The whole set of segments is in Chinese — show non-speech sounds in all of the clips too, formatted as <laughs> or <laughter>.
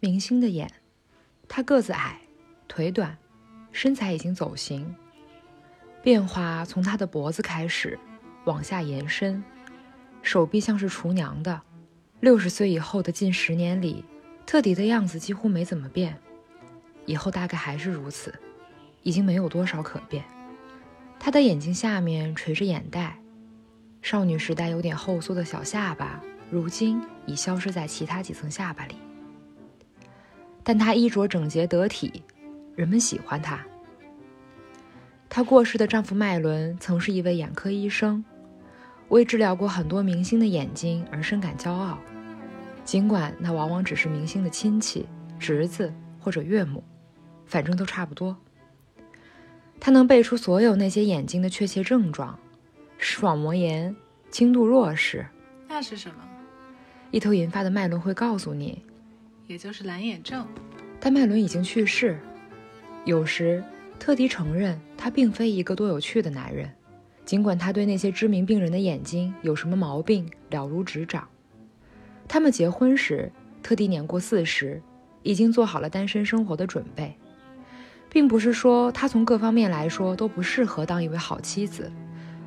明星的眼。他个子矮，腿短，身材已经走形。变化从他的脖子开始，往下延伸，手臂像是厨娘的。六十岁以后的近十年里，特迪的样子几乎没怎么变，以后大概还是如此，已经没有多少可变。他的眼睛下面垂着眼袋，少女时代有点后缩的小下巴，如今已消失在其他几层下巴里。但她衣着整洁得体，人们喜欢她。她过世的丈夫麦伦曾是一位眼科医生，为治疗过很多明星的眼睛而深感骄傲，尽管那往往只是明星的亲戚、侄子或者岳母，反正都差不多。他能背出所有那些眼睛的确切症状：视网膜炎、轻度弱视。那是什么？一头银发的麦伦会告诉你。也就是蓝眼症，但麦伦已经去世。有时，特迪承认他并非一个多有趣的男人，尽管他对那些知名病人的眼睛有什么毛病了如指掌。他们结婚时，特迪年过四十，已经做好了单身生活的准备，并不是说他从各方面来说都不适合当一位好妻子，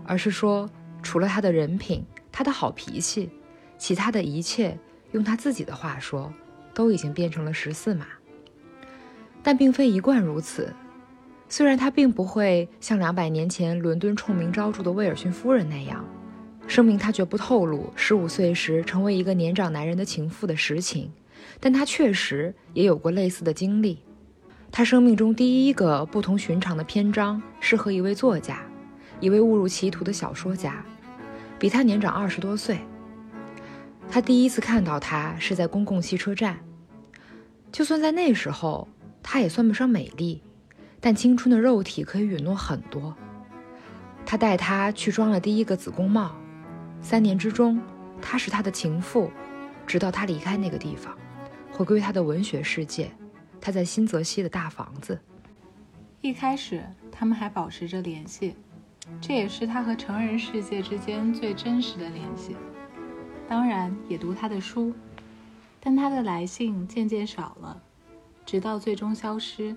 而是说，除了他的人品、他的好脾气，其他的一切，用他自己的话说。都已经变成了十四码，但并非一贯如此。虽然他并不会像两百年前伦敦臭名昭著的威尔逊夫人那样，声明他绝不透露十五岁时成为一个年长男人的情妇的实情，但他确实也有过类似的经历。他生命中第一个不同寻常的篇章是和一位作家，一位误入歧途的小说家，比他年长二十多岁。他第一次看到他是在公共汽车站。就算在那时候，她也算不上美丽，但青春的肉体可以允诺很多。他带她去装了第一个子宫帽。三年之中，她是他的情妇，直到他离开那个地方，回归他的文学世界。他在新泽西的大房子。一开始，他们还保持着联系，这也是他和成人世界之间最真实的联系。当然也读他的书，但他的来信渐渐少了，直到最终消失。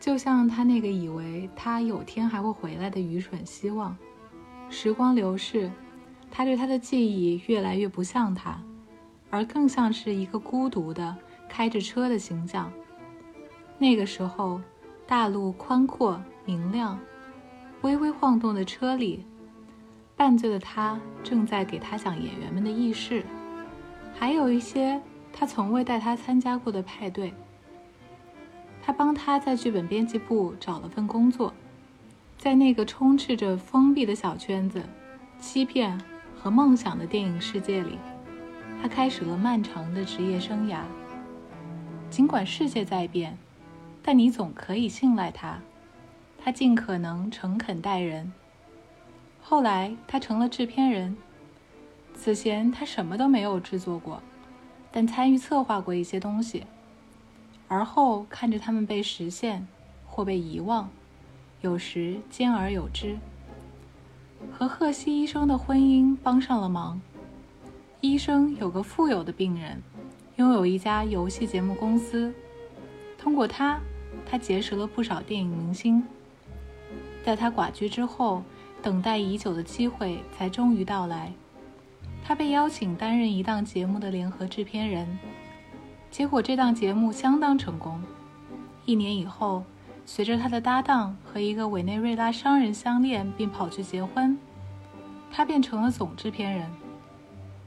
就像他那个以为他有天还会回来的愚蠢希望。时光流逝，他对他的记忆越来越不像他，而更像是一个孤独的开着车的形象。那个时候，大路宽阔明亮，微微晃动的车里。半醉的他正在给他讲演员们的轶事，还有一些他从未带他参加过的派对。他帮他在剧本编辑部找了份工作，在那个充斥着封闭的小圈子、欺骗和梦想的电影世界里，他开始了漫长的职业生涯。尽管世界在变，但你总可以信赖他，他尽可能诚恳待人。后来，他成了制片人。此前，他什么都没有制作过，但参与策划过一些东西。而后，看着他们被实现或被遗忘，有时兼而有之。和赫西医生的婚姻帮上了忙。医生有个富有的病人，拥有一家游戏节目公司。通过他，他结识了不少电影明星。在他寡居之后。等待已久的机会才终于到来，他被邀请担任一档节目的联合制片人，结果这档节目相当成功。一年以后，随着他的搭档和一个委内瑞拉商人相恋并跑去结婚，他变成了总制片人。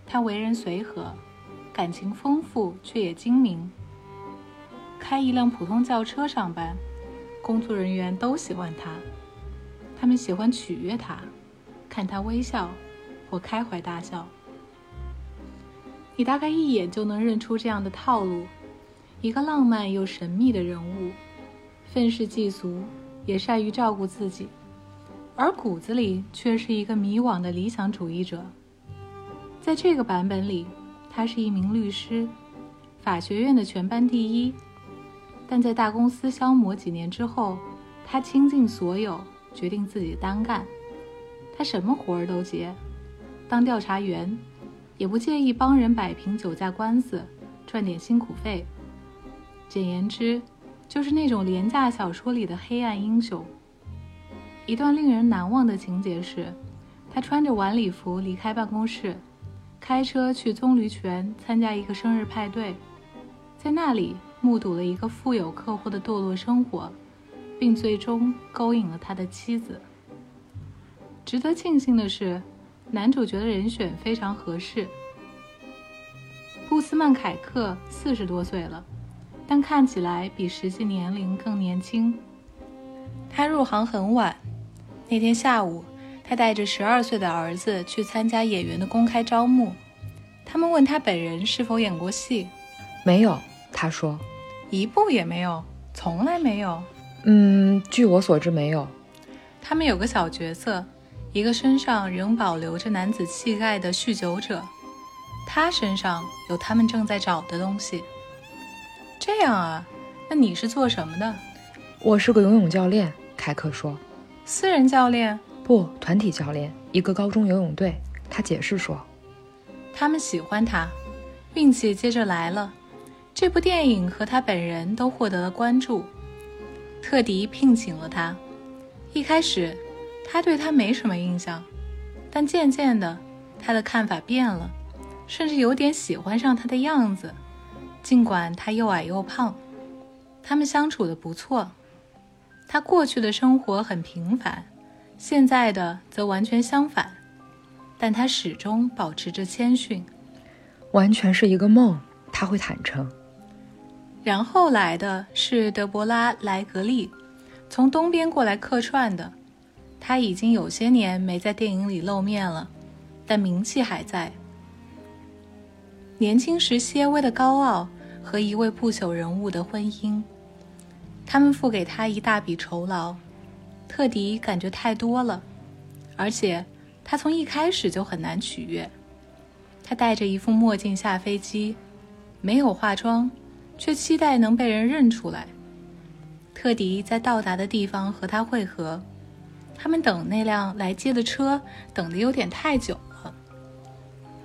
他为人随和，感情丰富却也精明。开一辆普通轿车上班，工作人员都喜欢他。他们喜欢取悦他，看他微笑，或开怀大笑。你大概一眼就能认出这样的套路：一个浪漫又神秘的人物，愤世嫉俗，也善于照顾自己，而骨子里却是一个迷惘的理想主义者。在这个版本里，他是一名律师，法学院的全班第一，但在大公司消磨几年之后，他倾尽所有。决定自己单干，他什么活儿都接，当调查员，也不介意帮人摆平酒驾官司，赚点辛苦费。简言之，就是那种廉价小说里的黑暗英雄。一段令人难忘的情节是，他穿着晚礼服离开办公室，开车去棕榈泉参加一个生日派对，在那里目睹了一个富有客户的堕落生活，并最终勾引了他的妻子。值得庆幸的是，男主角的人选非常合适。布斯曼凯克四十多岁了。但看起来比实际年龄更年轻。他入行很晚。那天下午，他带着十二岁的儿子去参加演员的公开招募。他们问他本人是否演过戏，没有。他说，一部也没有，从来没有。嗯，据我所知，没有。他们有个小角色，一个身上仍保留着男子气概的酗酒者。他身上有他们正在找的东西。这样啊，那你是做什么的？我是个游泳教练，凯克说。私人教练？不，团体教练，一个高中游泳队。他解释说。他们喜欢他，运气接着来了。这部电影和他本人都获得了关注。特迪聘请了他。一开始，他对他没什么印象，但渐渐的，他的看法变了，甚至有点喜欢上他的样子。尽管他又矮又胖，他们相处的不错。他过去的生活很平凡，现在的则完全相反。但他始终保持着谦逊，完全是一个梦。他会坦诚。然后来的是德伯拉·莱格利，从东边过来客串的。他已经有些年没在电影里露面了，但名气还在。年轻时些微的高傲和一位不朽人物的婚姻，他们付给他一大笔酬劳，特迪感觉太多了，而且他从一开始就很难取悦。他戴着一副墨镜下飞机，没有化妆，却期待能被人认出来。特迪在到达的地方和他会合，他们等那辆来接的车，等得有点太久了。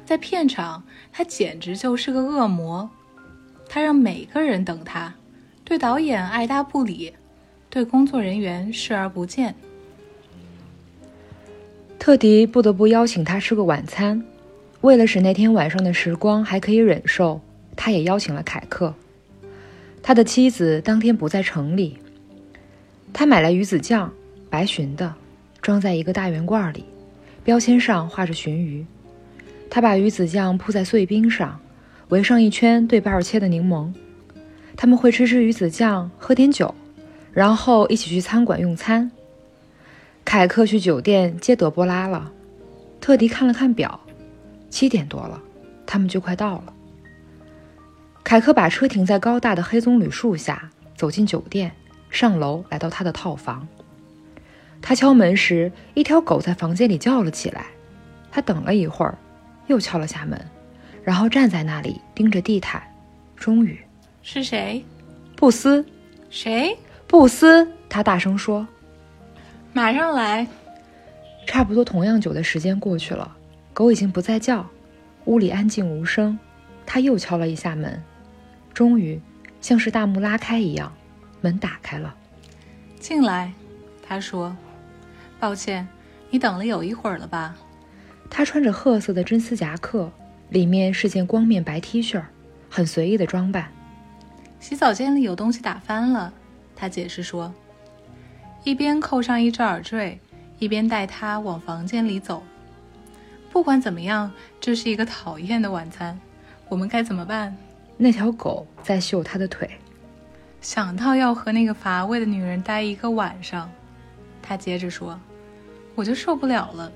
在片场，他简直就是个恶魔。他让每个人等他，对导演爱答不理，对工作人员视而不见。特迪不得不邀请他吃个晚餐，为了使那天晚上的时光还可以忍受，他也邀请了凯克。他的妻子当天不在城里。他买来鱼子酱，白鲟的，装在一个大圆罐里，标签上画着鲟鱼。他把鱼子酱铺在碎冰上，围上一圈对半切的柠檬。他们会吃吃鱼子酱，喝点酒，然后一起去餐馆用餐。凯克去酒店接德波拉了。特迪看了看表，七点多了，他们就快到了。凯克把车停在高大的黑棕榈树下，走进酒店，上楼来到他的套房。他敲门时，一条狗在房间里叫了起来。他等了一会儿。又敲了下门，然后站在那里盯着地毯。终于，是谁？布斯。谁？布斯。他大声说：“马上来。”差不多同样久的时间过去了，狗已经不再叫，屋里安静无声。他又敲了一下门，终于，像是大幕拉开一样，门打开了。进来，他说：“抱歉，你等了有一会儿了吧？”他穿着褐色的真丝夹克，里面是件光面白 T 恤，很随意的装扮。洗澡间里有东西打翻了，他解释说，一边扣上一只耳坠，一边带他往房间里走。不管怎么样，这是一个讨厌的晚餐，我们该怎么办？那条狗在嗅他的腿。想到要和那个乏味的女人待一个晚上，他接着说，我就受不了了。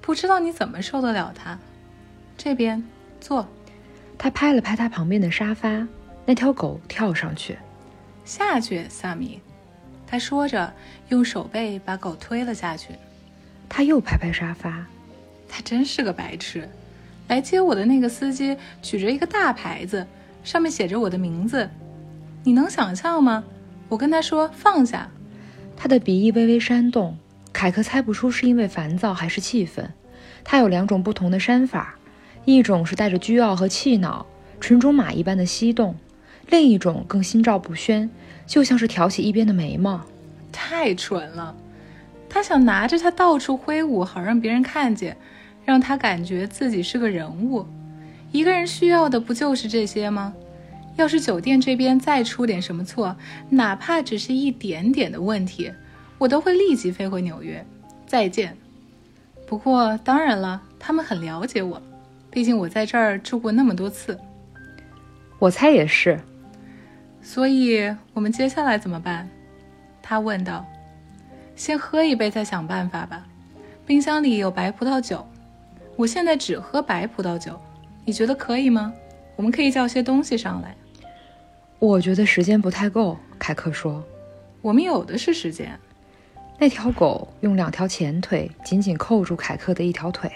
不知道你怎么受得了他。这边坐。他拍了拍他旁边的沙发。那条狗跳上去，下去，萨米。他说着，用手背把狗推了下去。他又拍拍沙发。他真是个白痴。来接我的那个司机举着一个大牌子，上面写着我的名字。你能想象吗？我跟他说放下。他的鼻翼微微扇动。凯克猜不出是因为烦躁还是气愤。他有两种不同的扇法，一种是带着倨傲和气恼，纯种马一般的翕动；另一种更心照不宣，就像是挑起一边的眉毛。太蠢了！他想拿着它到处挥舞，好让别人看见，让他感觉自己是个人物。一个人需要的不就是这些吗？要是酒店这边再出点什么错，哪怕只是一点点的问题，我都会立即飞回纽约。再见。不过当然了，他们很了解我，毕竟我在这儿住过那么多次。我猜也是。所以我们接下来怎么办？他问道。先喝一杯，再想办法吧。冰箱里有白葡萄酒，我现在只喝白葡萄酒。你觉得可以吗？我们可以叫些东西上来。我觉得时间不太够，凯克说。我们有的是时间。那条狗用两条前腿紧紧扣住凯克的一条腿。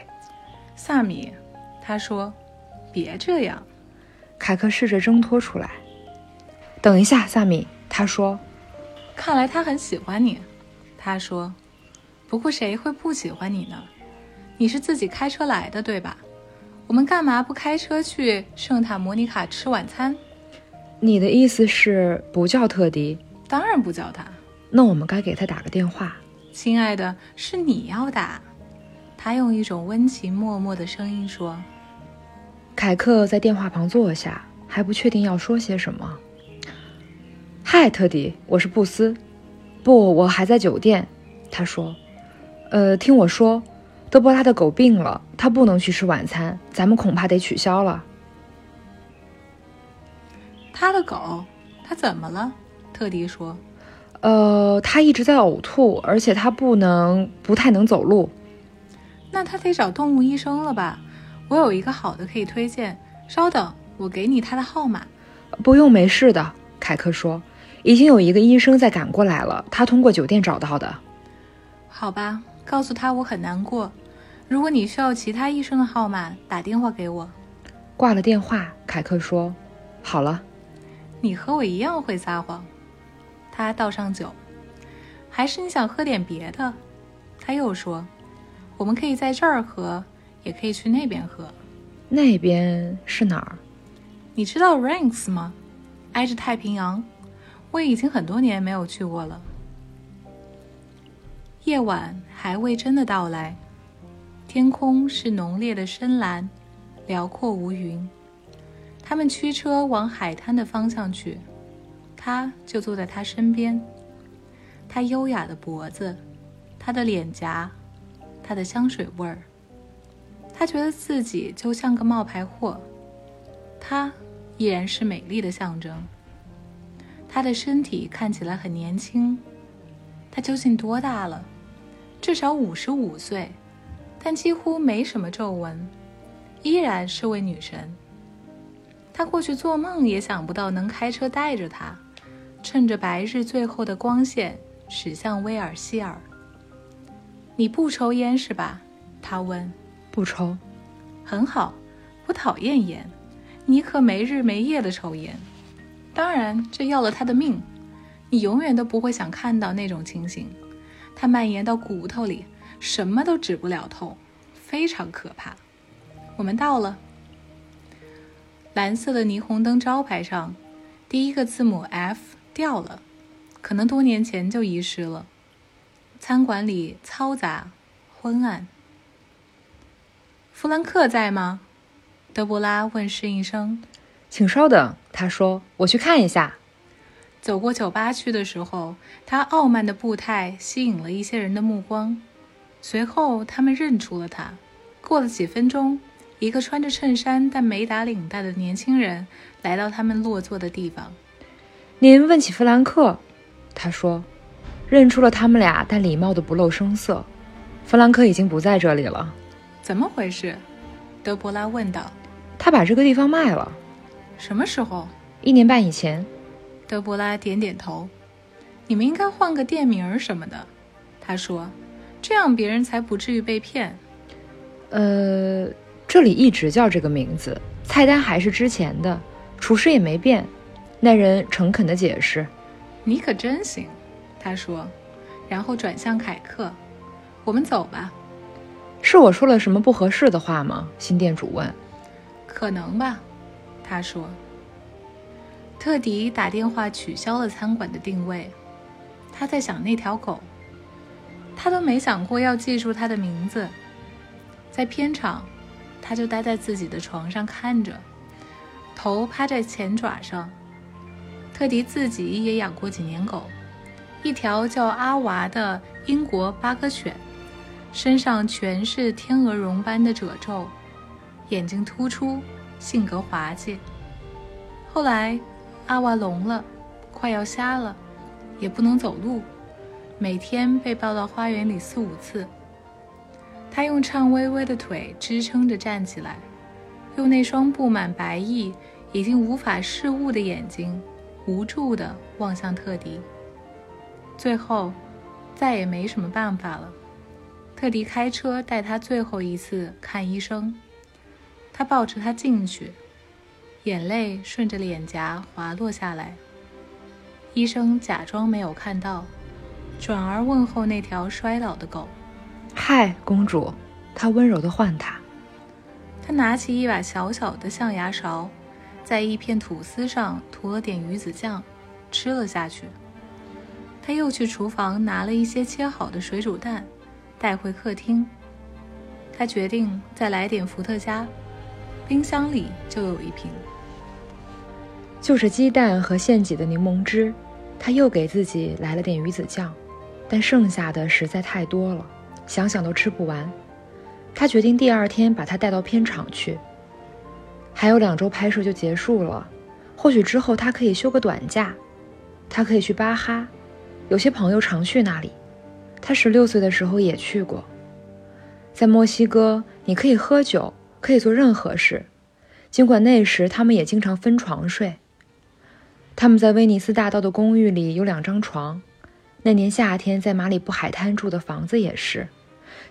萨米，他说：“别这样。”凯克试着挣脱出来。等一下，萨米，他说：“看来他很喜欢你。”他说：“不过谁会不喜欢你呢？你是自己开车来的，对吧？我们干嘛不开车去圣塔莫尼卡吃晚餐？”你的意思是不叫特迪？当然不叫他。那我们该给他打个电话。亲爱的，是你要打。他用一种温情脉脉的声音说。凯克在电话旁坐下，还不确定要说些什么。嗨，特迪，我是布斯。不，我还在酒店。他说：“呃，听我说，德波拉的狗病了，他不能去吃晚餐，咱们恐怕得取消了。”他的狗，他怎么了？特迪说：“呃，他一直在呕吐，而且他不能，不太能走路。那他得找动物医生了吧？我有一个好的可以推荐。稍等，我给你他的号码。不用，没事的。”凯克说。已经有一个医生在赶过来了，他通过酒店找到的。好吧，告诉他我很难过。如果你需要其他医生的号码，打电话给我。挂了电话，凯克说：“好了。”你和我一样会撒谎。他倒上酒，还是你想喝点别的？他又说：“我们可以在这儿喝，也可以去那边喝。那边是哪儿？你知道 Ranks 吗？挨着太平洋。”我已经很多年没有去过了。夜晚还未真的到来，天空是浓烈的深蓝，辽阔无云。他们驱车往海滩的方向去，他就坐在他身边。他优雅的脖子，他的脸颊，他的香水味儿。他觉得自己就像个冒牌货，他依然是美丽的象征。他的身体看起来很年轻，他究竟多大了？至少五十五岁，但几乎没什么皱纹，依然是位女神。他过去做梦也想不到能开车带着他，趁着白日最后的光线驶向威尔希尔。你不抽烟是吧？他问。不抽。很好，我讨厌烟。你可没日没夜的抽烟。当然，这要了他的命。你永远都不会想看到那种情形，它蔓延到骨头里，什么都止不了痛，非常可怕。我们到了。蓝色的霓虹灯招牌上，第一个字母 F 掉了，可能多年前就遗失了。餐馆里嘈杂、昏暗。弗兰克在吗？德布拉问侍应生。请稍等，他说：“我去看一下。”走过酒吧区的时候，他傲慢的步态吸引了一些人的目光。随后，他们认出了他。过了几分钟，一个穿着衬衫但没打领带的年轻人来到他们落座的地方。“您问起弗兰克？”他说，认出了他们俩，但礼貌的不露声色。弗兰克已经不在这里了。怎么回事？德伯拉问道。“他把这个地方卖了。”什么时候？一年半以前。德伯拉点点头。你们应该换个店名什么的，他说，这样别人才不至于被骗。呃，这里一直叫这个名字，菜单还是之前的，厨师也没变。那人诚恳地解释。你可真行，他说，然后转向凯克。我们走吧。是我说了什么不合适的话吗？新店主问。可能吧。他说：“特迪打电话取消了餐馆的定位。他在想那条狗，他都没想过要记住它的名字。在片场，他就待在自己的床上看着，头趴在前爪上。特迪自己也养过几年狗，一条叫阿娃的英国巴哥犬，身上全是天鹅绒般的褶皱，眼睛突出，性格滑稽。后来，阿娃聋了，快要瞎了，也不能走路，每天被抱到花园里四五次。他用颤巍巍的腿支撑着站起来，用那双布满白翼、已经无法视物的眼睛，无助地望向特迪。最后，再也没什么办法了。特迪开车带他最后一次看医生。他抱着他进去，眼泪顺着脸颊滑落下来。医生假装没有看到，转而问候那条衰老的狗。嗨，公主，他温柔地唤她。他拿起一把小小的象牙勺，在一片吐司上涂了点鱼子酱，吃了下去。他又去厨房拿了一些切好的水煮蛋，带回客厅。他决定再来点伏特加，冰箱里就有一瓶。就是鸡蛋和现挤的柠檬汁。他又给自己来了点鱼子酱，但剩下的实在太多了。想想都吃不完，他决定第二天把他带到片场去。还有两周拍摄就结束了，或许之后他可以休个短假。他可以去巴哈，有些朋友常去那里。他十六岁的时候也去过。在墨西哥，你可以喝酒，可以做任何事，尽管那时他们也经常分床睡。他们在威尼斯大道的公寓里有两张床。那年夏天，在马里布海滩住的房子也是，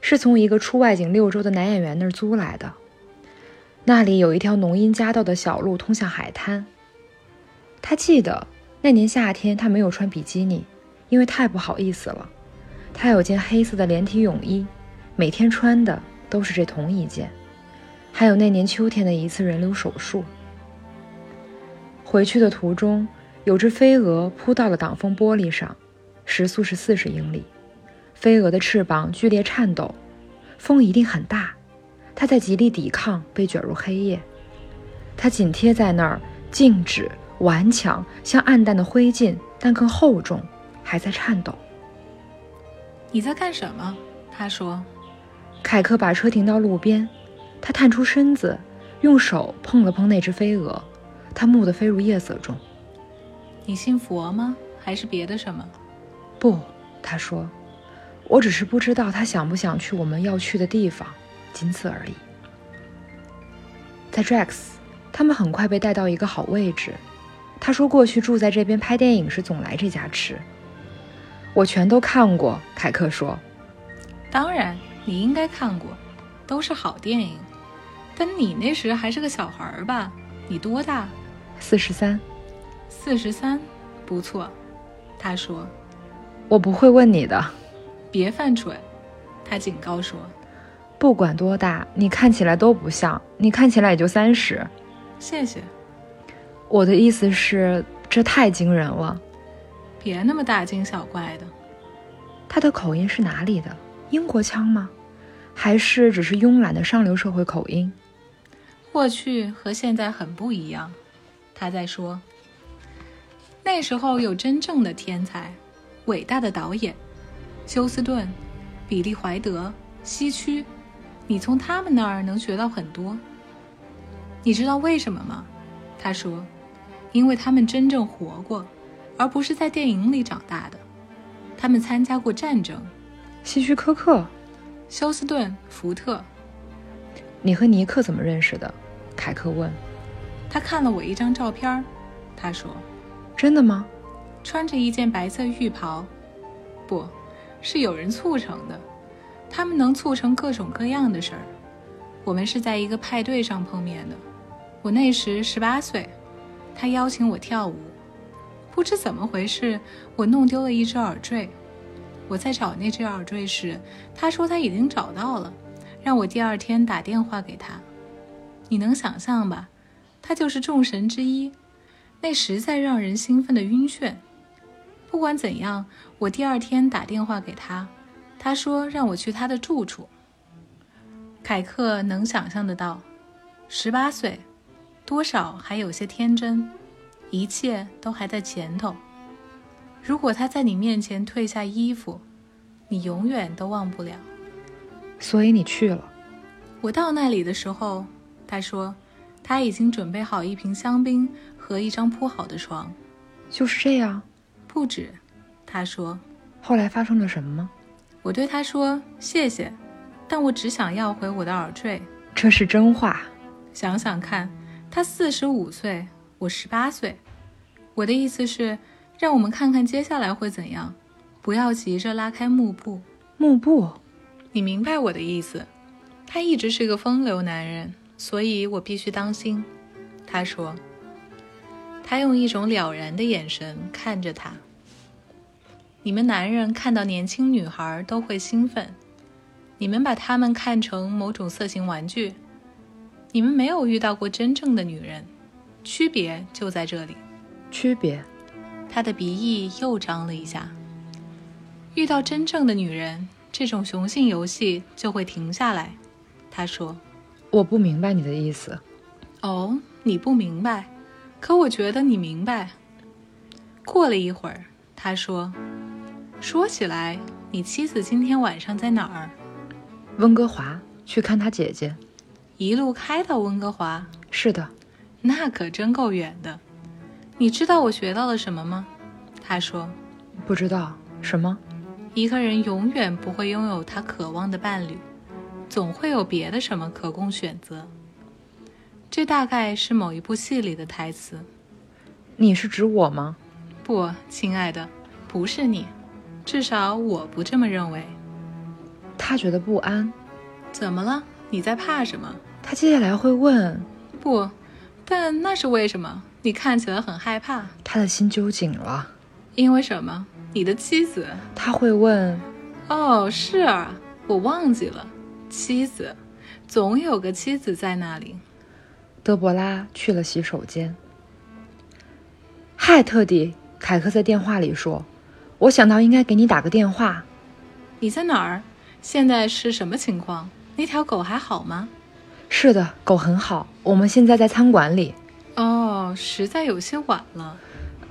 是从一个出外景六周的男演员那儿租来的。那里有一条浓荫夹道的小路通向海滩。他记得那年夏天，他没有穿比基尼，因为太不好意思了。他有件黑色的连体泳衣，每天穿的都是这同一件。还有那年秋天的一次人流手术。回去的途中，有只飞蛾扑到了挡风玻璃上。时速是四十英里，飞蛾的翅膀剧烈颤抖，风一定很大。它在极力抵抗被卷入黑夜。它紧贴在那儿，静止、顽强，像暗淡的灰烬，但更厚重，还在颤抖。你在干什么？他说。凯克把车停到路边，他探出身子，用手碰了碰那只飞蛾，它蓦地飞入夜色中。你信佛吗？还是别的什么？不，他说：“我只是不知道他想不想去我们要去的地方，仅此而已。”在 Drax，他们很快被带到一个好位置。他说：“过去住在这边拍电影时，总来这家吃。”我全都看过，凯克说。“当然，你应该看过，都是好电影。但你那时还是个小孩儿吧？你多大？”“四十三。”“四十三，不错。”他说。我不会问你的，别犯蠢，他警告说。不管多大，你看起来都不像，你看起来也就三十。谢谢。我的意思是，这太惊人了。别那么大惊小怪的。他的口音是哪里的？英国腔吗？还是只是慵懒的上流社会口音？过去和现在很不一样。他在说，那时候有真正的天才。伟大的导演，休斯顿、比利·怀德、西区，你从他们那儿能学到很多。你知道为什么吗？他说：“因为他们真正活过，而不是在电影里长大的。他们参加过战争。”希区柯克、休斯顿、福特。你和尼克怎么认识的？凯克问。他看了我一张照片，他说：“真的吗？”穿着一件白色浴袍，不是有人促成的。他们能促成各种各样的事儿。我们是在一个派对上碰面的。我那时十八岁，他邀请我跳舞。不知怎么回事，我弄丢了一只耳坠。我在找那只耳坠时，他说他已经找到了，让我第二天打电话给他。你能想象吧？他就是众神之一。那实在让人兴奋的晕眩。不管怎样，我第二天打电话给他，他说让我去他的住处。凯克能想象得到，十八岁，多少还有些天真，一切都还在前头。如果他在你面前褪下衣服，你永远都忘不了。所以你去了。我到那里的时候，他说他已经准备好一瓶香槟和一张铺好的床。就是这样。不止，他说。后来发生了什么吗？我对他说谢谢。但我只想要回我的耳坠，这是真话。想想看，他四十五岁，我十八岁。我的意思是，让我们看看接下来会怎样，不要急着拉开幕布。幕布，你明白我的意思。他一直是个风流男人，所以我必须当心。他说。他用一种了然的眼神看着他。你们男人看到年轻女孩都会兴奋。你们把她们看成某种色情玩具，你们没有遇到过真正的女人，区别就在这里。区别？他的鼻翼又张了一下。遇到真正的女人，这种雄性游戏就会停下来。他说：“我不明白你的意思。”哦，你不明白，可我觉得你明白。过了一会儿，他说：“说起来，你妻子今天晚上在哪儿？”温哥华去看她姐姐，一路开到温哥华。是的，那可真够远的。你知道我学到了什么吗？他说：“不知道什么。”一个人永远不会拥有他渴望的伴侣，总会有别的什么可供选择。这大概是某一部戏里的台词。你是指我吗？不，亲爱的，不是你。至少我不这么认为。他觉得不安，怎么了？你在怕什么？他接下来会问。不，但那是为什么？你看起来很害怕。他的心揪紧了。因为什么？你的妻子。他会问。哦，是啊，我忘记了，妻子，总有个妻子在那里。德伯拉去了洗手间。嗨，特迪，凯克在电话里说：“我想到应该给你打个电话。”你在哪儿？现在是什么情况？那条狗还好吗？是的，狗很好。我们现在在餐馆里。哦，实在有些晚了。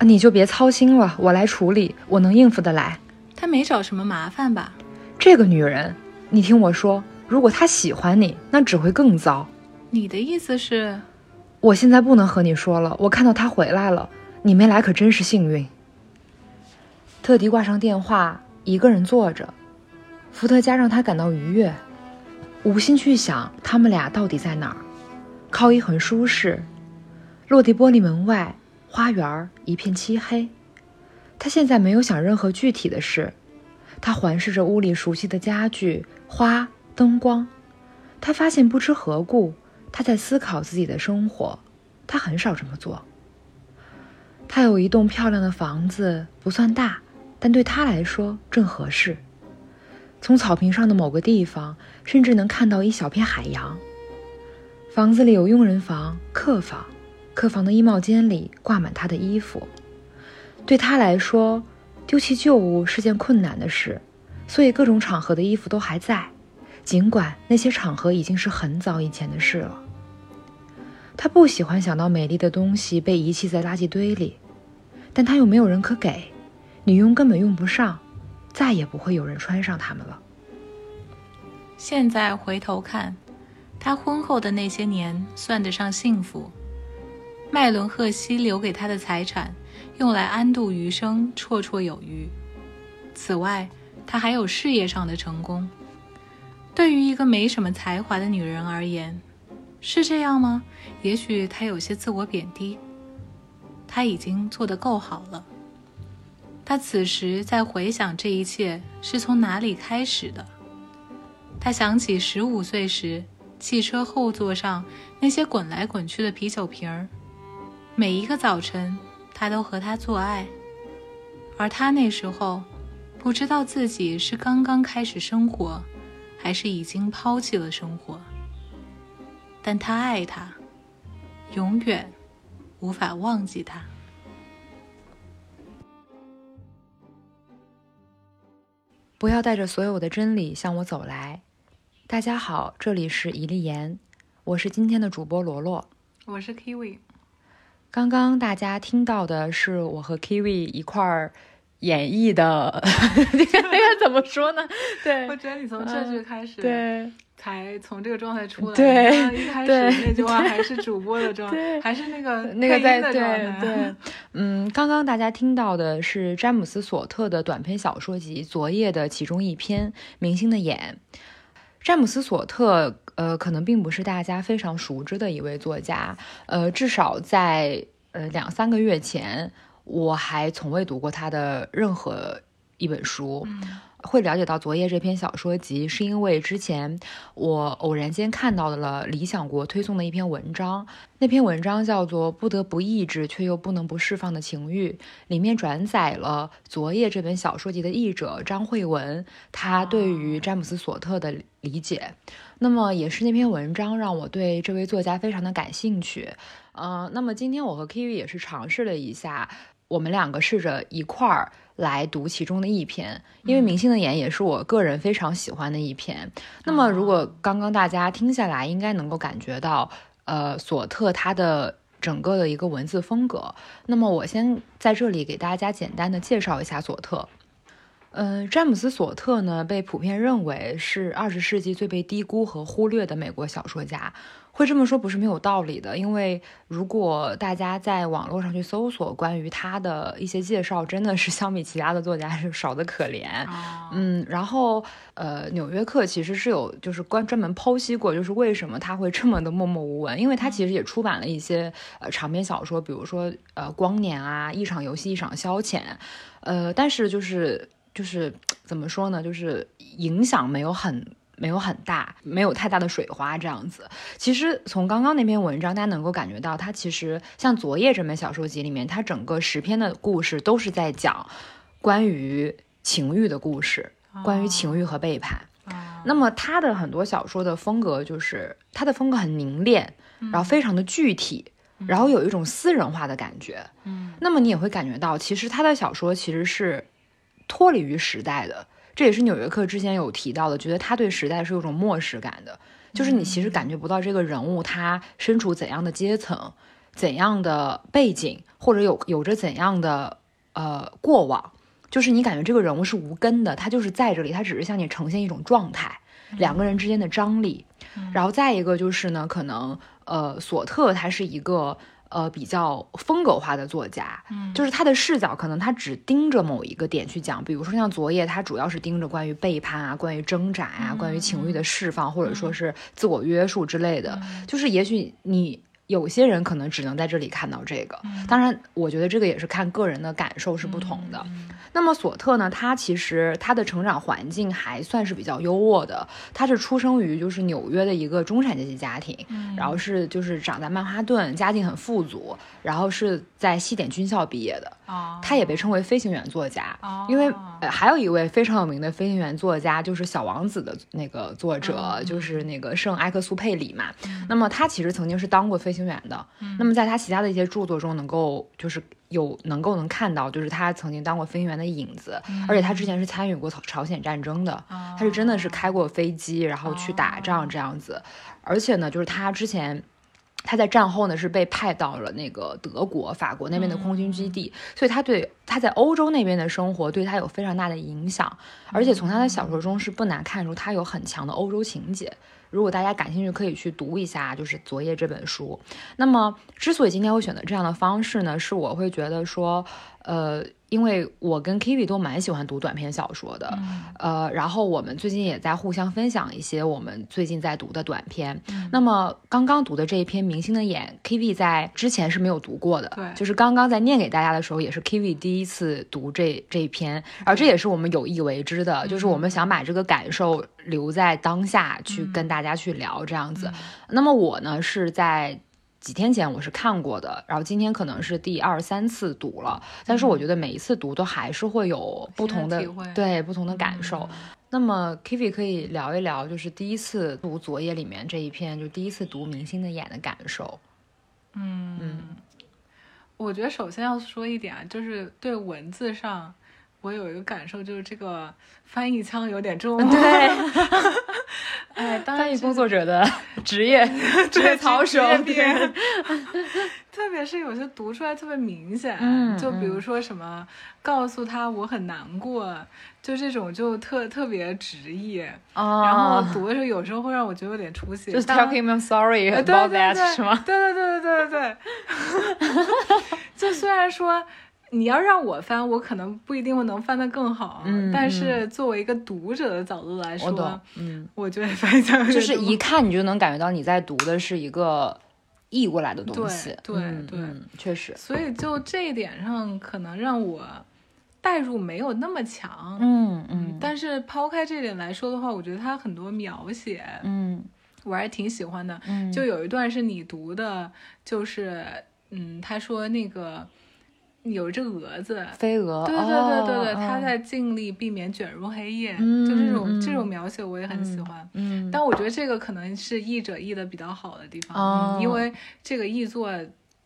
你就别操心了，我来处理，我能应付得来。他没找什么麻烦吧？这个女人，你听我说，如果她喜欢你，那只会更糟。你的意思是？我现在不能和你说了。我看到他回来了，你没来可真是幸运。特迪挂上电话，一个人坐着。伏特加让他感到愉悦，无心去想他们俩到底在哪儿。靠衣很舒适，落地玻璃门外，花园一片漆黑。他现在没有想任何具体的事，他环视着屋里熟悉的家具、花、灯光。他发现不知何故，他在思考自己的生活。他很少这么做。他有一栋漂亮的房子，不算大，但对他来说正合适。从草坪上的某个地方，甚至能看到一小片海洋。房子里有佣人房、客房，客房的衣帽间里挂满他的衣服。对他来说，丢弃旧物是件困难的事，所以各种场合的衣服都还在，尽管那些场合已经是很早以前的事了。他不喜欢想到美丽的东西被遗弃在垃圾堆里，但他又没有人可给，女佣根本用不上。再也不会有人穿上它们了。现在回头看，他婚后的那些年算得上幸福。麦伦赫西留给他的财产，用来安度余生绰绰有余。此外，他还有事业上的成功。对于一个没什么才华的女人而言，是这样吗？也许她有些自我贬低。她已经做得够好了。她此时在回想这一切是从哪里开始的。他想起十五岁时汽车后座上那些滚来滚去的啤酒瓶儿，每一个早晨他都和她做爱，而他那时候不知道自己是刚刚开始生活，还是已经抛弃了生活。但他爱她永远无法忘记她。不要带着所有的真理向我走来。大家好这里是一粒盐我是今天的主播罗罗我是 kiwi 刚刚大家听到的是我和 kiwi 一块儿演绎的，那个那个怎么说呢？对，我觉得你从这句开始，对，才从这个状态出来。对，一开始那句话还是主播的状态，还是那个那个在对对。<laughs> 嗯，刚刚大家听到的是詹姆斯·索特的短篇小说集《昨夜》的其中一篇《明星的眼》。詹姆斯·索特，呃，可能并不是大家非常熟知的一位作家，呃，至少在呃两三个月前，我还从未读过他的任何一本书。会了解到《昨夜》这篇小说集，是因为之前我偶然间看到了理想国推送的一篇文章，那篇文章叫做《不得不抑制却又不能不释放的情欲》，里面转载了《昨夜》这本小说集的译者张慧文他对于詹姆斯·索特的理解。那么也是那篇文章让我对这位作家非常的感兴趣。嗯，那么今天我和 Kiwi 也是尝试了一下，我们两个试着一块儿。来读其中的一篇，因为《明星的眼》也是我个人非常喜欢的一篇。那么，如果刚刚大家听下来，应该能够感觉到，呃，索特他的整个的一个文字风格。那么，我先在这里给大家简单的介绍一下索特。嗯，詹姆斯·索特呢，被普遍认为是二十世纪最被低估和忽略的美国小说家。会这么说不是没有道理的，因为如果大家在网络上去搜索关于他的一些介绍，真的是相比其他的作家是少的可怜。嗯，然后呃，《纽约客》其实是有就是关专门剖析过，就是为什么他会这么的默默无闻，因为他其实也出版了一些呃长篇小说，比如说呃《光年》啊，《一场游戏一场消遣》，呃，但是就是就是怎么说呢，就是影响没有很。没有很大，没有太大的水花这样子。其实从刚刚那篇文章，大家能够感觉到，它其实像《昨夜》这本小说集里面，它整个十篇的故事都是在讲关于情欲的故事，关于情欲和背叛。那么他的很多小说的风格就是，他的风格很凝练，然后非常的具体，然后有一种私人化的感觉。嗯，那么你也会感觉到，其实他的小说其实是脱离于时代的。这也是《纽约客》之前有提到的，觉得他对时代是有种漠视感的，就是你其实感觉不到这个人物他身处怎样的阶层、怎样的背景，或者有有着怎样的呃过往，就是你感觉这个人物是无根的，他就是在这里，他只是向你呈现一种状态，两个人之间的张力。然后再一个就是呢，可能呃，索特他是一个。呃，比较风格化的作家，嗯，就是他的视角可能他只盯着某一个点去讲，比如说像昨夜，他主要是盯着关于背叛啊、关于挣扎呀、关于情欲的释放，或者说是自我约束之类的，就是也许你。有些人可能只能在这里看到这个，当然，我觉得这个也是看个人的感受是不同的。那么索特呢，他其实他的成长环境还算是比较优渥的，他是出生于就是纽约的一个中产阶级家庭，然后是就是长在曼哈顿，家境很富足，然后是在西点军校毕业的。他也被称为飞行员作家，因为还有一位非常有名的飞行员作家就是《小王子》的那个作者，就是那个圣埃克苏佩里嘛。那么他其实曾经是当过飞行员的。那么在他其他的一些著作中，能够就是有能够能看到，就是他曾经当过飞行员的影子。而且他之前是参与过朝朝鲜战争的，他是真的是开过飞机，然后去打仗这样子。而且呢，就是他之前。他在战后呢是被派到了那个德国、法国那边的空军基地，所以他对他在欧洲那边的生活对他有非常大的影响，而且从他的小说中是不难看出他有很强的欧洲情节。如果大家感兴趣，可以去读一下，就是《昨夜》这本书。那么，之所以今天会选择这样的方式呢，是我会觉得说，呃。因为我跟 Kiwi 都蛮喜欢读短篇小说的，呃，然后我们最近也在互相分享一些我们最近在读的短篇。那么刚刚读的这一篇《明星的眼》，Kiwi 在之前是没有读过的，对，就是刚刚在念给大家的时候，也是 Kiwi 第一次读这这一篇，而这也是我们有意为之的，就是我们想把这个感受留在当下去跟大家去聊这样子。那么我呢是在。几天前我是看过的，然后今天可能是第二三次读了，但是我觉得每一次读都还是会有不同的体会。对不同的感受。那么 Kivi 可以聊一聊，就是第一次读《昨夜》里面这一篇，就第一次读《明星的眼》的感受。嗯。嗯，我觉得首先要说一点啊，就是对文字上，我有一个感受，就是这个翻译腔有点重。对，<laughs> 哎，当然翻译工作者的 <laughs> 职业职业操守，对，<laughs> 特别是有些读出来特别明显，嗯就比如说什么告诉他我很难过，就这种就特特别直译，哦然后读的时候有时候会让我觉得有点出戏。就是当 tell him I'm sorry about 对 that 对是吗？对对对对对对对。就虽然说你要让我翻，我可能不一定能翻得更好，嗯但是作为一个读者的角度来说，我，嗯，我觉得翻一下就是一看你就能感觉到你在读的是一个译过来的东西，对对嗯对。嗯确实，所以就这一点上，可能让我代入没有那么强。嗯嗯。但是抛开这点来说的话，我觉得他很多描写嗯。我还挺喜欢的。嗯，就有一段是你读的，就是嗯，他说那个有一只蛾子。飞蛾，对对对对对，哦他在尽力避免卷入黑夜，嗯就这种、嗯这种描写我也很喜欢。嗯，但我觉得这个可能是译者译的比较好的地方，因为这个译作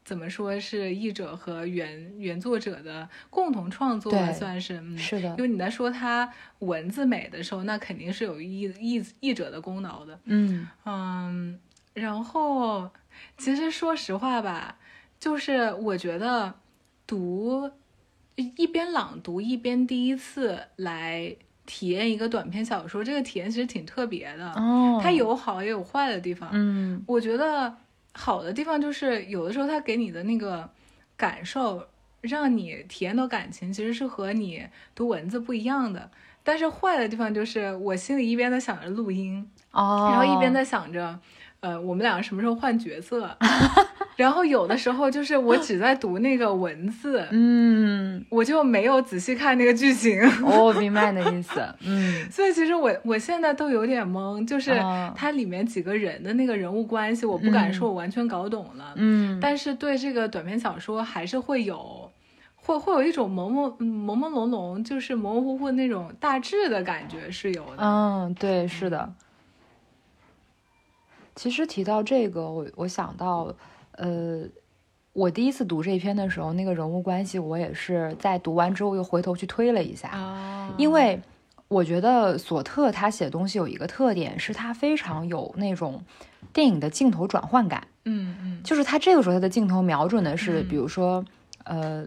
怎么说是译者和原原作者的共同创作吧，算是嗯。是的因，为你在说它文字美的时候，那肯定是有译译译者的功劳的。嗯嗯，然后其实说实话吧，就是我觉得读一边朗读一边第一次来体验一个短篇小说，这个体验其实挺特别的。哦，它有好也有坏的地方。嗯我觉得好的地方就是有的时候它给你的那个感受，让你体验到感情，其实是和你读文字不一样的。但是坏的地方就是我心里一边在想着录音，哦，然后一边在想着，呃，我们两个什么时候换角色？<laughs> 然后有的时候就是我只在读那个文字，<laughs> 嗯，我就没有仔细看那个剧情。我 <laughs> 明白你的意思，嗯所以其实我我现在都有点懵，就是哦它里面几个人的那个人物关系，我不敢说我完全搞懂了，嗯，但是对这个短篇小说还是会有，会会有一种朦朦嗯朦朦胧胧，就是模模糊糊那种大致的感觉是有的。嗯，对，是的。其实提到这个，我我想到，呃，我第一次读这篇的时候，那个人物关系，我也是在读完之后又回头去推了一下，啊，因为我觉得索特他写东西有一个特点，是他非常有那种电影的镜头转换感，嗯嗯就是他这个时候他的镜头瞄准的是，嗯比如说，呃。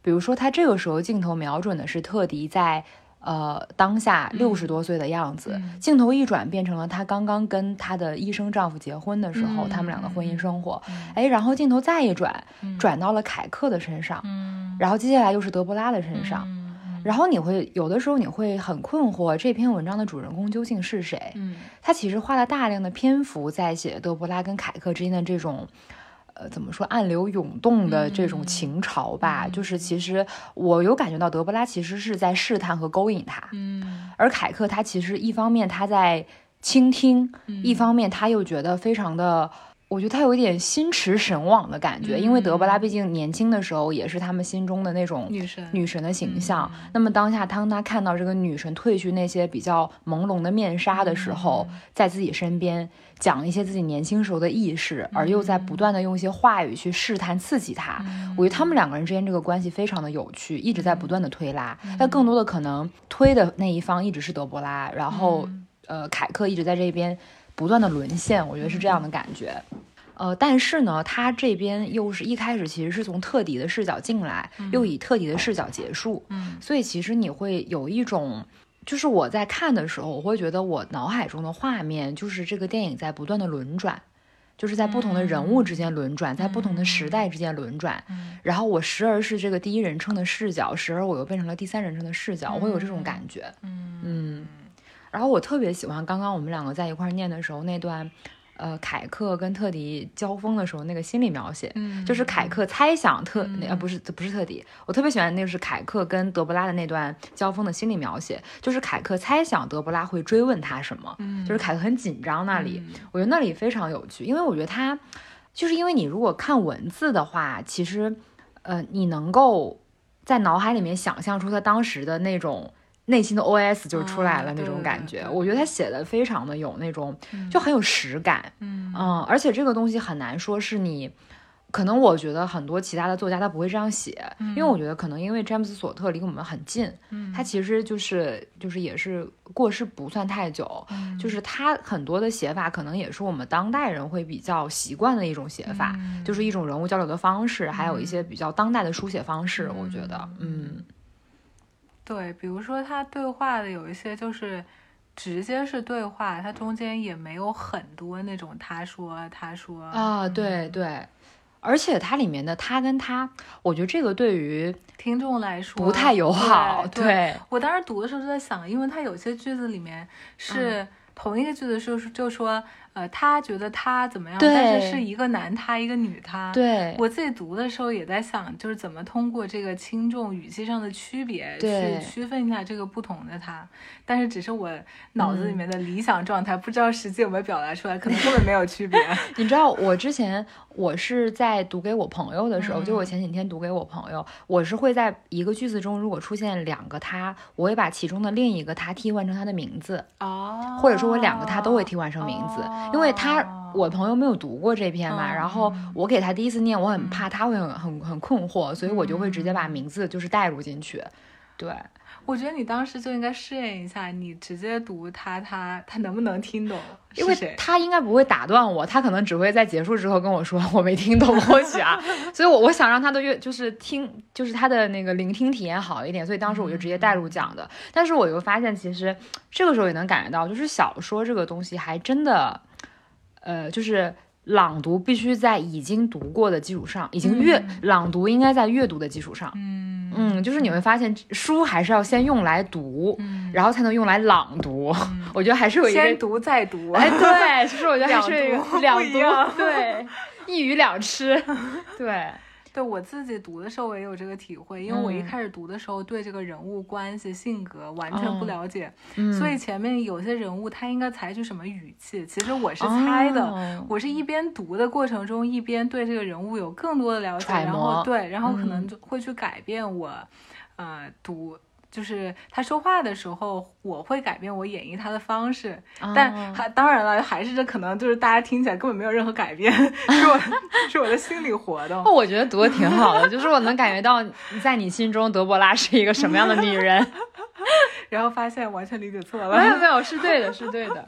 比如说，他这个时候镜头瞄准的是特迪在呃当下六十多岁的样子，嗯镜头一转变成了她刚刚跟她的医生丈夫结婚的时候，嗯他们俩的婚姻生活。嗯哎，然后镜头再一转，嗯转到了凯克的身上，嗯然后接下来又是德布拉的身上。嗯然后你会有的时候你会很困惑，这篇文章的主人公究竟是谁？嗯他其实花了大量的篇幅在写德布拉跟凯克之间的这种，呃，怎么说暗流涌动的这种情潮吧。嗯就是其实我有感觉到德布拉其实是在试探和勾引他，嗯而凯克他其实一方面他在倾听，嗯一方面他又觉得非常的。我觉得他有一点心驰神往的感觉，因为德布拉毕竟年轻的时候也是他们心中的那种女神女神的形象。嗯那么当下，当他看到这个女神褪去那些比较朦胧的面纱的时候，嗯在自己身边讲一些自己年轻时候的意识，而又在不断的用一些话语去试探刺激他。嗯我觉得他们两个人之间这个关系非常的有趣，一直在不断的推拉。但更多的可能推的那一方一直是德伯拉，然后、嗯呃凯克一直在这边不断的沦陷，我觉得是这样的感觉。呃，但是呢，他这边又是一开始其实是从特迪的视角进来，又以特迪的视角结束，嗯所以其实你会有一种，就是我在看的时候，我会觉得我脑海中的画面就是这个电影在不断的轮转，就是在不同的人物之间轮转，在不同的时代之间轮转。嗯然后我时而是这个第一人称的视角，时而我又变成了第三人称的视角，我会有这种感觉。嗯嗯，然后我特别喜欢刚刚我们两个在一块儿念的时候那段，呃，凯克跟特迪交锋的时候那个心理描写。嗯就是凯克猜想特呃不是不是特迪，我特别喜欢那个是凯克跟德布拉的那段交锋的心理描写，就是凯克猜想德布拉会追问他什么，嗯就是凯克很紧张那里，嗯我觉得那里非常有趣，因为我觉得他就是因为你如果看文字的话，其实呃你能够在脑海里面想象出他当时的那种。内心的 OS 就出来了那种感觉，我觉得他写的非常的有那种，嗯。就很有实感，嗯。嗯，而且这个东西很难说是你，可能我觉得很多其他的作家他不会这样写，因为我觉得可能因为詹姆斯·索特离我们很近，嗯。他其实就是就是也是过世不算太久，嗯。就是他很多的写法可能也是我们当代人会比较习惯的一种写法，嗯。就是一种人物交流的方式，还有一些比较当代的书写方式，我觉得，嗯对，比如说他对话的有一些就是直接是对话，它中间也没有很多那种他说他说啊，对对。而且它里面的他跟他，我觉得这个对于听众来说不太友好。对，对我当时读的时候就在想，因为它有些句子里面是同一个句子，就是就说呃，他觉得他怎么样，对但是是一个男他一个女他。对我自己读的时候也在想，就是怎么通过这个轻重语气上的区别对去区分一下这个不同的他，但是只是我脑子里嗯面的理想状态，不知道实际有没有表达出来，可能根本没有区别。<laughs> 你知道我之前我是在读给我朋友的时候，嗯就我前几天读给我朋友，我是会在一个句子中如果出现两个他，我会把其中的另一个他替换成他的名字，哦，或者说我两个他都会替换成名字，因为他哦。我朋友没有读过这篇嘛，嗯然后我给他第一次念，我很怕他会很很很困惑，所以我就会直接把名字就是带入进去，对。我觉得你当时就应该试验一下，你直接读他他他能不能听懂 <laughs> 因为？他应该不会打断我，他可能只会在结束之后跟我说我没听懂，或许啊，所以我我想让他的阅就是听，就是他的那个聆听体验好一点，所以当时我就直接带入讲的。但是我又发现，其实这个时候也能感觉到，就是小说这个东西还真的，呃，就是。朗读必须在已经读过的基础上，已经阅、朗读应该在阅读的基础上，嗯。嗯，就是你会发现书还是要先用来读，嗯，然后才能用来朗读。<laughs> 我觉得还是有一个先读再读，哎，对，其实我觉得还是 <laughs> 两读对，一鱼两吃，<laughs> 对，对我自己读的时候，我也有这个体会，因为我一嗯。开始读的时候对这个人物关系、性格完全不哦了解，嗯所以前面有些人物他应该采取什么语气，其实我是猜的。哦我是一边读的过程中，一边对这个人物有更多的了解，然后对，然后可能会去改变我，呃，读就是他说话的时候，我会改变我演绎他的方式，但哦还当然了，还是这可能就是大家听起来根本没有任何改变，<laughs> 是我是我的心理活动。哦，我觉得读的挺好的，就是我能感觉到在你心中德伯拉是一个什么样的女人。<laughs> 然后发现完全理解错了。没有没有，<laughs> 是对的，是对的。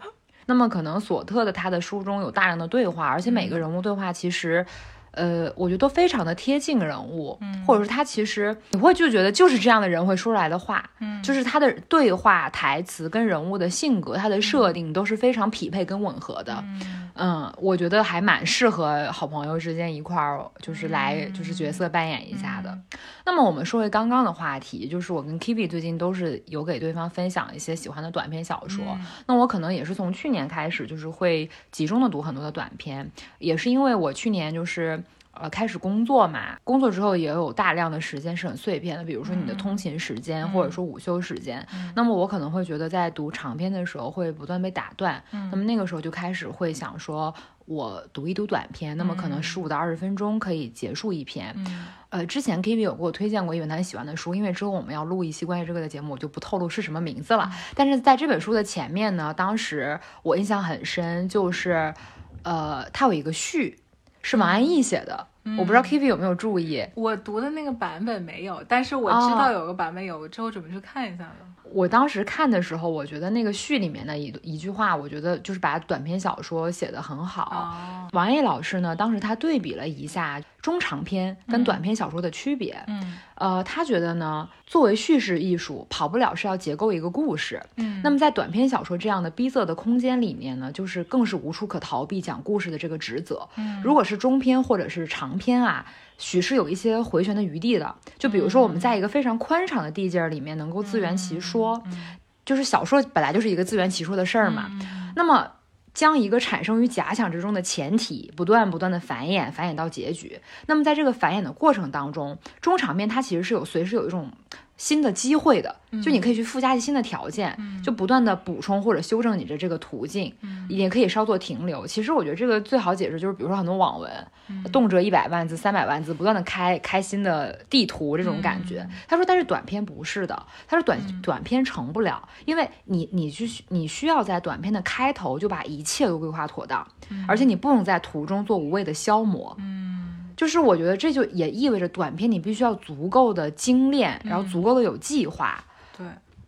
那么可能索特的他的书中有大量的对话，而且每个人物对话其实。呃，我觉得都非常的贴近人物，嗯或者是他其实你会就觉得就是这样的人会说出来的话，嗯就是他的对话台词跟人物的性格、他的设定都是非常匹配跟吻合的。嗯嗯，我觉得还蛮适合好朋友之间一块儿，就是来嗯就是角色扮演一下的。那么我们说回刚刚的话题，就是我跟 Kiwi 最近都是有给对方分享一些喜欢的短篇小说。嗯那我可能也是从去年开始，就是会集中的读很多的短篇，也是因为我去年就是。呃，开始工作嘛，工作之后也有大量的时间是很碎片的，比如说你的通勤时间，或者说午休时间。那么我可能会觉得在读长篇的时候会不断被打断，那么那个时候就开始会想说，我读一读短篇，那么可能十五到二十分钟可以结束一篇。嗯呃，之前 K V 有给我推荐过一本他很喜欢的书，因为之后我们要录一期关于这个的节目，我就不透露是什么名字了。但是在这本书的前面呢，当时我印象很深，就是呃，它有一个序，是王安忆写的，我不知道 K V 有没有注意。我读的那个版本没有，但是我知道有个版本有，我之后准备去看一下的。我当时看的时候，我觉得那个序里面的一一句话，我觉得就是把短篇小说写得很好。哦，王毅老师呢，当时他对比了一下中长篇跟短篇小说的区别。嗯呃，他觉得呢，作为叙事艺术，跑不了是要结构一个故事。嗯，那么在短篇小说这样的逼仄的空间里面呢，就是更是无处可逃避讲故事的这个职责。嗯如果是中篇或者是长篇啊，许是有一些回旋的余地的。就比如说我们在一个非常宽敞的地界儿里面，能够自圆其说，就是小说本来就是一个自圆其说的事儿嘛。嗯那么。将一个产生于假想之中的前提不断不断的繁衍，繁衍到结局。那么在这个繁衍的过程当中，中场面它其实是有随时有一种新的机会的，就你可以去附加一些新的条件，就不断的补充或者修正你的这个途径，也可以稍作停留。其实我觉得这个最好解释就是，比如说很多网文，动辄一百万字、三百万字，不断的开开新的地图这种感觉。他说，但是短篇不是的，他说短、短篇成不了，因为你你去你需要在短篇的开头就把一切都规划妥当，而且你不能在途中做无谓的消磨。嗯就是我觉得这就也意味着短片你必须要足够的精炼，然后足够的有计划，对，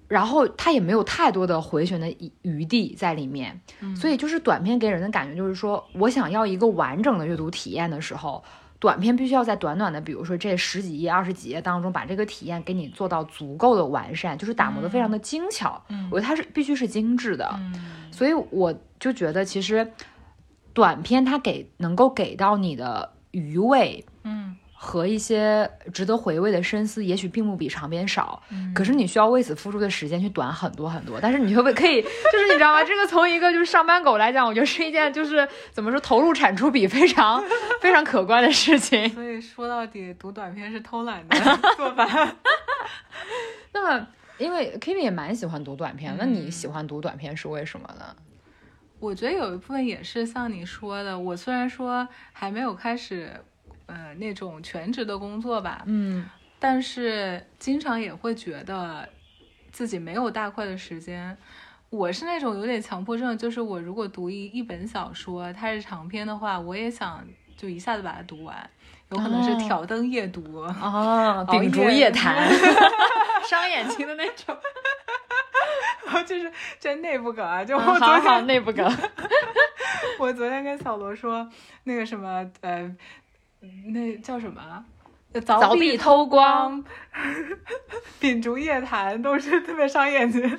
然后它也没有太多的回旋的余余地在里面，所以就是短片给人的感觉就是说我想要一个完整的阅读体验的时候。短片必须要在短短的，比如说这十几页、二十几页当中，把这个体验给你做到足够的完善，就是打磨的非常的精巧。嗯我觉得它是必须是精致的，嗯所以我就觉得其实短片它给能够给到你的余味嗯和一些值得回味的深思，也许并不比长篇少。嗯可是你需要为此付出的时间去短很多很多，但是你会不会可以，<laughs> 就是你知道吗？这个从一个就是上班狗来讲，我觉得是一件就是怎么说投入产出比非常 <laughs> 非常可观的事情。所以说到底，读短片是偷懒的 <laughs> 做法。那么，因为 Kimi 也蛮喜欢读短片，那嗯你喜欢读短片是为什么呢？我觉得有一部分也是像你说的，我虽然说还没有开始，呃，那种全职的工作吧，嗯但是经常也会觉得自己没有大块的时间。我是那种有点强迫症，就是我如果读一一本小说，它是长篇的话，我也想就一下子把它读完，有可能是哦挑灯夜读。啊，秉烛夜夜谈 <laughs> <laughs> 伤眼睛的那种。就是这内部梗啊，就我昨天内部梗。<laughs> 我昨天跟小罗说那个什么呃，那叫什么啊？凿凿壁偷偷光，秉烛夜谈都是特别伤眼睛。<laughs>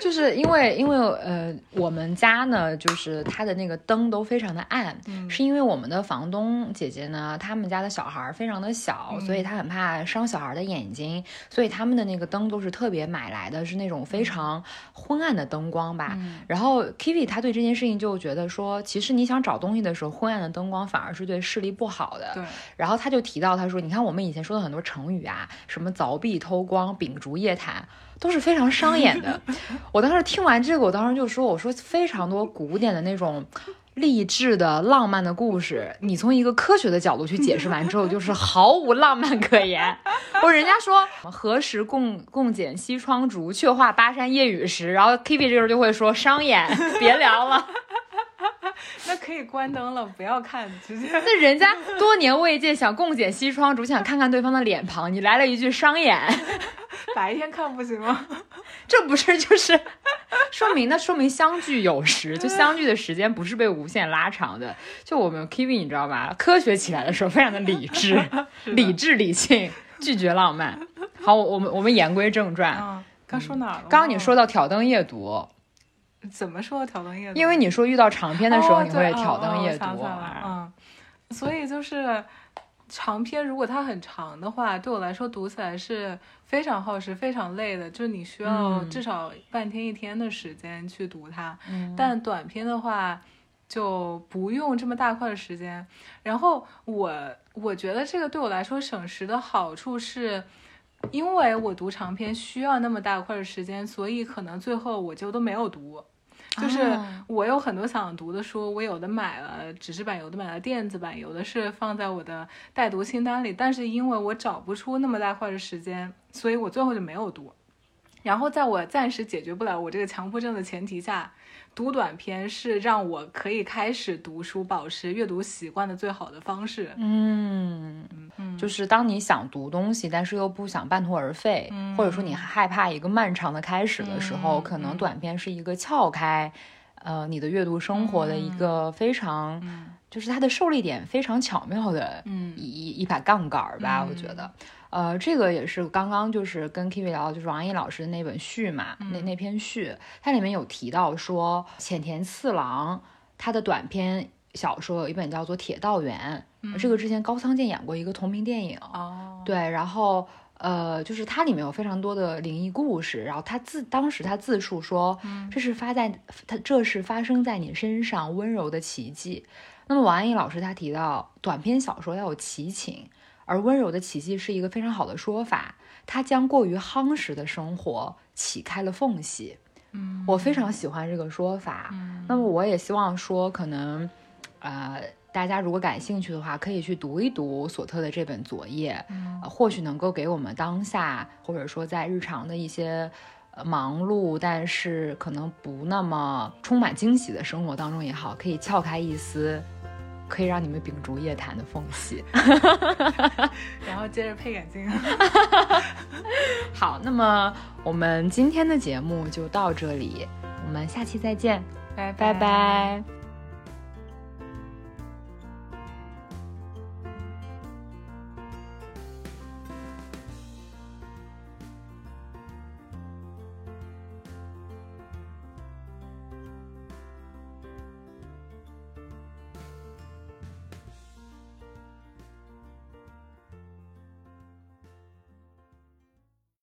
就是因为因为呃，我们家呢，就是它的那个灯都非常的暗，嗯是因为我们的房东姐姐呢，他们家的小孩非常的小，嗯所以她很怕伤小孩的眼睛，所以他们的那个灯都是特别买来的，是那种非常昏暗的灯光吧。嗯然后 Kiwi 他对这件事情就觉得说，其实你想找东西的时候，昏暗的灯光反而是对视力不好的。对，然后他就提到，他说：“你看我们以前说的很多成语啊，什么凿壁偷光、秉烛夜谈，都是非常伤眼的。”我当时听完这个，我当时就说：“我说非常多古典的那种励志的、浪漫的故事，你从一个科学的角度去解释完之后，就是毫无浪漫可言。<laughs> 我人家说何时共共剪西窗烛，却话巴山夜雨时，然后 K B 这时候就会说伤眼，别聊了。”那可以关灯了，不要看，直接那人家多年未见，想共剪西窗只，想看看对方的脸庞，你来了一句商演，<laughs> 白天看不行吗？<laughs> 这不是就是说明那说明相聚有时，就相聚的时间不是被无限拉长的。就我们 Kiwi 你知道吧？科学起来的时候非常的理智，理智理性，拒绝浪漫。好，我我们我们言归正传。啊，刚说哪儿了？刚刚你说到挑灯夜读，怎么说挑灯夜读？因为你说遇到长篇的时候哦你会对挑灯夜读。嗯，所以就是长篇，如果它很长的话，对我来说读起来是非常耗时、非常累的，就是你需要嗯至少半天一天的时间去读它。嗯但短篇的话。就不用这么大块的时间，然后我我觉得这个对我来说省时的好处是，因为我读长篇需要那么大块的时间，所以可能最后我就都没有读。就是哦我有很多想读的书，我有的买了纸质版，有的买了电子版，有的是放在我的待读清单里。但是因为我找不出那么大块的时间，所以我最后就没有读。然后在我暂时解决不了我这个强迫症的前提下，读短篇是让我可以开始读书、保持阅读习惯的最好的方式。嗯，就是当你想读东西，但是又不想半途而废，或者说你害怕一个漫长的开始的时候，嗯可能短篇是一个撬开，呃，你的阅读生活的一个非常，就是它的受力点非常巧妙的嗯。一一一把杠杆儿吧，我觉得。呃，这个也是刚刚就是跟 Kiwi 聊，就是王安忆老师的那本序嘛，那那篇序，它里面有提到说浅田次郎他的短篇小说有一本叫做《铁道员》，这个之前高仓健演过一个同名电影，哦，对，然后呃，就是它里面有非常多的灵异故事，然后他自当时他自述说，这是发在他这是发生在你身上温柔的奇迹。那么王安忆老师他提到，短篇小说要有奇情，而温柔的奇迹是一个非常好的说法，它将过于夯实的生活启开了缝隙。嗯，我非常喜欢这个说法。那么我也希望说，可能，呃，大家如果感兴趣的话，可以去读一读索特的这本《昨夜》，呃或许能够给我们当下或者说在日常的一些。呃忙碌，但是可能不那么充满惊喜的生活当中也好，可以撬开一丝可以让你们秉烛夜谈的缝隙。<laughs> 然后接着配眼镜。<laughs> 好，那么我们今天的节目就到这里，我们下期再见，拜拜拜